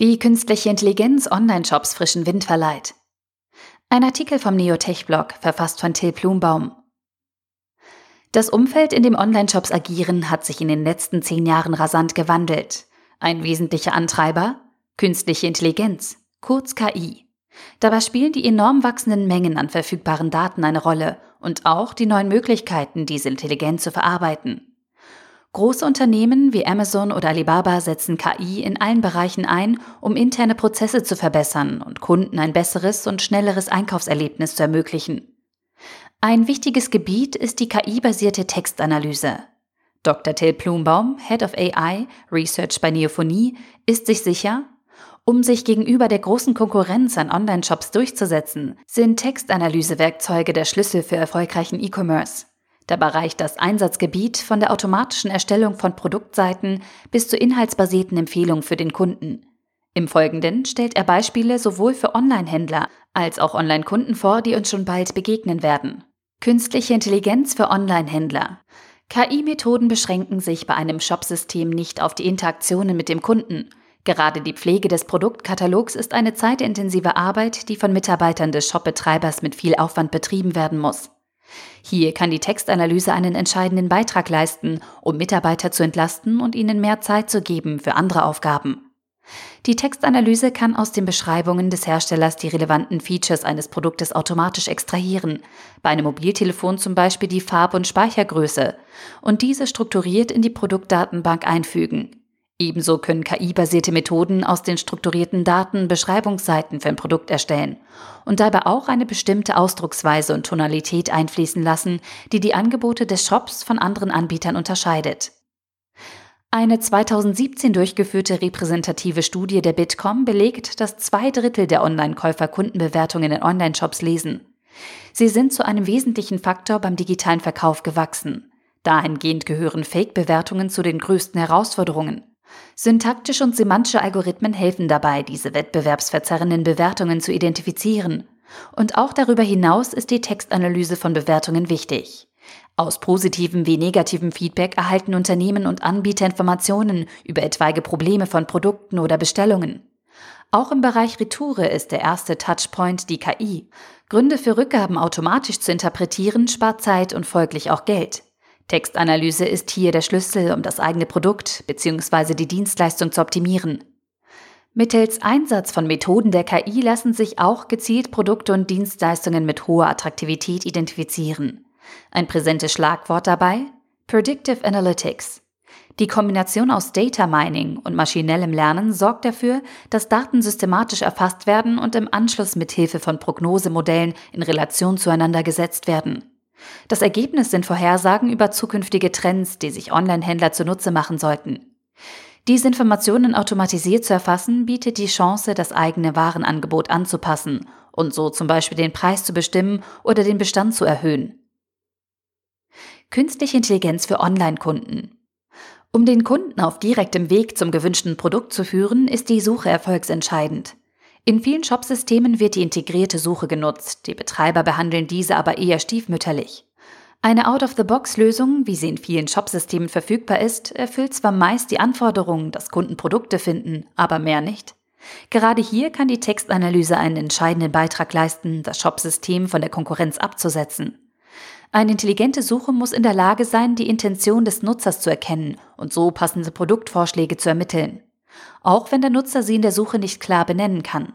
Wie künstliche Intelligenz Online-Shops frischen Wind verleiht. Ein Artikel vom Neotech-Blog, verfasst von Till Plumbaum. Das Umfeld, in dem Online-Shops agieren, hat sich in den letzten zehn Jahren rasant gewandelt. Ein wesentlicher Antreiber? Künstliche Intelligenz, kurz KI. Dabei spielen die enorm wachsenden Mengen an verfügbaren Daten eine Rolle und auch die neuen Möglichkeiten, diese intelligent zu verarbeiten. Große Unternehmen wie Amazon oder Alibaba setzen KI in allen Bereichen ein, um interne Prozesse zu verbessern und Kunden ein besseres und schnelleres Einkaufserlebnis zu ermöglichen. Ein wichtiges Gebiet ist die KI-basierte Textanalyse. Dr. Till Plumbaum, Head of AI Research bei Neophonie, ist sich sicher, um sich gegenüber der großen Konkurrenz an Online-Shops durchzusetzen, sind Textanalysewerkzeuge der Schlüssel für erfolgreichen E-Commerce. Dabei reicht das Einsatzgebiet von der automatischen Erstellung von Produktseiten bis zur inhaltsbasierten Empfehlung für den Kunden. Im Folgenden stellt er Beispiele sowohl für Online-Händler als auch Online-Kunden vor, die uns schon bald begegnen werden. Künstliche Intelligenz für Online-Händler. KI-Methoden beschränken sich bei einem Shopsystem nicht auf die Interaktionen mit dem Kunden. Gerade die Pflege des Produktkatalogs ist eine zeitintensive Arbeit, die von Mitarbeitern des Shopbetreibers mit viel Aufwand betrieben werden muss. Hier kann die Textanalyse einen entscheidenden Beitrag leisten, um Mitarbeiter zu entlasten und ihnen mehr Zeit zu geben für andere Aufgaben. Die Textanalyse kann aus den Beschreibungen des Herstellers die relevanten Features eines Produktes automatisch extrahieren, bei einem Mobiltelefon zum Beispiel die Farb- und Speichergröße, und diese strukturiert in die Produktdatenbank einfügen. Ebenso können KI-basierte Methoden aus den strukturierten Daten Beschreibungsseiten für ein Produkt erstellen und dabei auch eine bestimmte Ausdrucksweise und Tonalität einfließen lassen, die die Angebote des Shops von anderen Anbietern unterscheidet. Eine 2017 durchgeführte repräsentative Studie der Bitkom belegt, dass zwei Drittel der Online-Käufer Kundenbewertungen in Online-Shops lesen. Sie sind zu einem wesentlichen Faktor beim digitalen Verkauf gewachsen. Dahingehend gehören Fake-Bewertungen zu den größten Herausforderungen. Syntaktische und semantische Algorithmen helfen dabei, diese wettbewerbsverzerrenden Bewertungen zu identifizieren. Und auch darüber hinaus ist die Textanalyse von Bewertungen wichtig. Aus positivem wie negativem Feedback erhalten Unternehmen und Anbieter Informationen über etwaige Probleme von Produkten oder Bestellungen. Auch im Bereich Retoure ist der erste Touchpoint die KI. Gründe für Rückgaben automatisch zu interpretieren spart Zeit und folglich auch Geld. Textanalyse ist hier der Schlüssel, um das eigene Produkt bzw. die Dienstleistung zu optimieren. Mittels Einsatz von Methoden der KI lassen sich auch gezielt Produkte und Dienstleistungen mit hoher Attraktivität identifizieren. Ein präsentes Schlagwort dabei? Predictive Analytics. Die Kombination aus Data Mining und maschinellem Lernen sorgt dafür, dass Daten systematisch erfasst werden und im Anschluss mit Hilfe von Prognosemodellen in Relation zueinander gesetzt werden. Das Ergebnis sind Vorhersagen über zukünftige Trends, die sich Online-Händler zunutze machen sollten. Diese Informationen automatisiert zu erfassen, bietet die Chance, das eigene Warenangebot anzupassen und so zum Beispiel den Preis zu bestimmen oder den Bestand zu erhöhen. Künstliche Intelligenz für Online-Kunden. Um den Kunden auf direktem Weg zum gewünschten Produkt zu führen, ist die Suche erfolgsentscheidend. In vielen Shopsystemen wird die integrierte Suche genutzt, die Betreiber behandeln diese aber eher stiefmütterlich. Eine Out-of-the-Box-Lösung, wie sie in vielen Shopsystemen verfügbar ist, erfüllt zwar meist die Anforderungen, dass Kunden Produkte finden, aber mehr nicht. Gerade hier kann die Textanalyse einen entscheidenden Beitrag leisten, das Shopsystem von der Konkurrenz abzusetzen. Eine intelligente Suche muss in der Lage sein, die Intention des Nutzers zu erkennen und so passende Produktvorschläge zu ermitteln auch wenn der Nutzer sie in der Suche nicht klar benennen kann.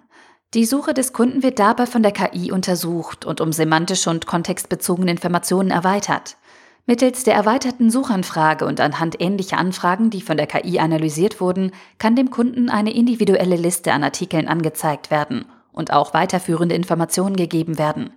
Die Suche des Kunden wird dabei von der KI untersucht und um semantische und kontextbezogene Informationen erweitert. Mittels der erweiterten Suchanfrage und anhand ähnlicher Anfragen, die von der KI analysiert wurden, kann dem Kunden eine individuelle Liste an Artikeln angezeigt werden und auch weiterführende Informationen gegeben werden.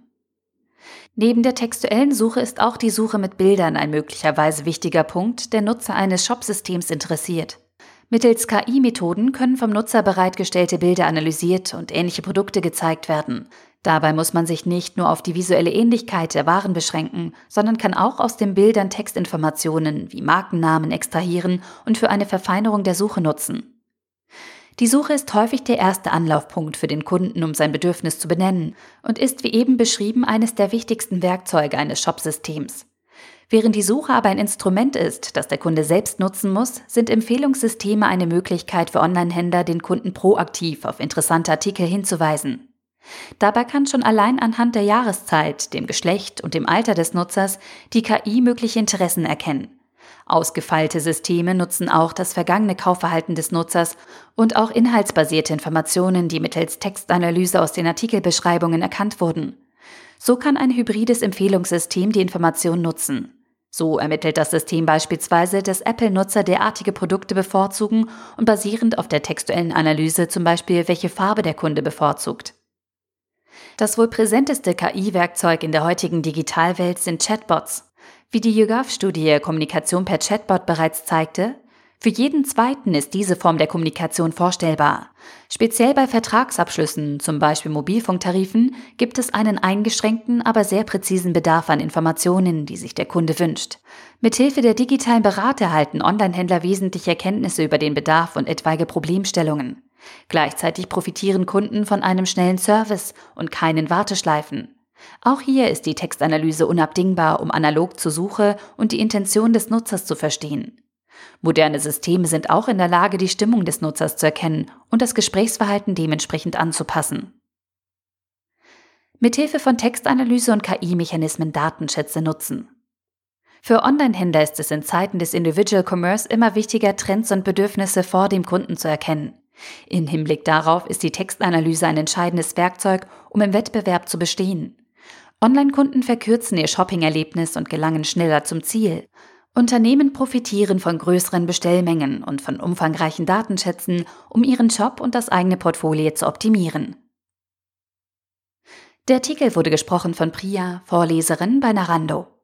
Neben der textuellen Suche ist auch die Suche mit Bildern ein möglicherweise wichtiger Punkt, der Nutzer eines Shopsystems interessiert. Mittels KI-Methoden können vom Nutzer bereitgestellte Bilder analysiert und ähnliche Produkte gezeigt werden. Dabei muss man sich nicht nur auf die visuelle Ähnlichkeit der Waren beschränken, sondern kann auch aus den Bildern Textinformationen wie Markennamen extrahieren und für eine Verfeinerung der Suche nutzen. Die Suche ist häufig der erste Anlaufpunkt für den Kunden, um sein Bedürfnis zu benennen und ist wie eben beschrieben eines der wichtigsten Werkzeuge eines Shopsystems. Während die Suche aber ein Instrument ist, das der Kunde selbst nutzen muss, sind Empfehlungssysteme eine Möglichkeit für Onlinehändler, den Kunden proaktiv auf interessante Artikel hinzuweisen. Dabei kann schon allein anhand der Jahreszeit, dem Geschlecht und dem Alter des Nutzers die KI mögliche Interessen erkennen. Ausgefeilte Systeme nutzen auch das vergangene Kaufverhalten des Nutzers und auch inhaltsbasierte Informationen, die mittels Textanalyse aus den Artikelbeschreibungen erkannt wurden. So kann ein hybrides Empfehlungssystem die Information nutzen. So ermittelt das System beispielsweise, dass Apple-Nutzer derartige Produkte bevorzugen und basierend auf der textuellen Analyse zum Beispiel, welche Farbe der Kunde bevorzugt. Das wohl präsenteste KI-Werkzeug in der heutigen Digitalwelt sind Chatbots. Wie die YouGov-Studie Kommunikation per Chatbot bereits zeigte, für jeden Zweiten ist diese Form der Kommunikation vorstellbar. Speziell bei Vertragsabschlüssen, zum Beispiel Mobilfunktarifen, gibt es einen eingeschränkten, aber sehr präzisen Bedarf an Informationen, die sich der Kunde wünscht. Mithilfe der digitalen Berater erhalten Onlinehändler wesentliche Erkenntnisse über den Bedarf und etwaige Problemstellungen. Gleichzeitig profitieren Kunden von einem schnellen Service und keinen Warteschleifen. Auch hier ist die Textanalyse unabdingbar, um analog zur Suche und die Intention des Nutzers zu verstehen. Moderne Systeme sind auch in der Lage, die Stimmung des Nutzers zu erkennen und das Gesprächsverhalten dementsprechend anzupassen. Mithilfe von Textanalyse und KI-Mechanismen Datenschätze nutzen. Für Online-Händler ist es in Zeiten des Individual Commerce immer wichtiger, Trends und Bedürfnisse vor dem Kunden zu erkennen. In Hinblick darauf ist die Textanalyse ein entscheidendes Werkzeug, um im Wettbewerb zu bestehen. Online-Kunden verkürzen ihr Shopping-Erlebnis und gelangen schneller zum Ziel. Unternehmen profitieren von größeren Bestellmengen und von umfangreichen Datenschätzen, um ihren Shop und das eigene Portfolio zu optimieren. Der Artikel wurde gesprochen von Priya, Vorleserin bei Narando.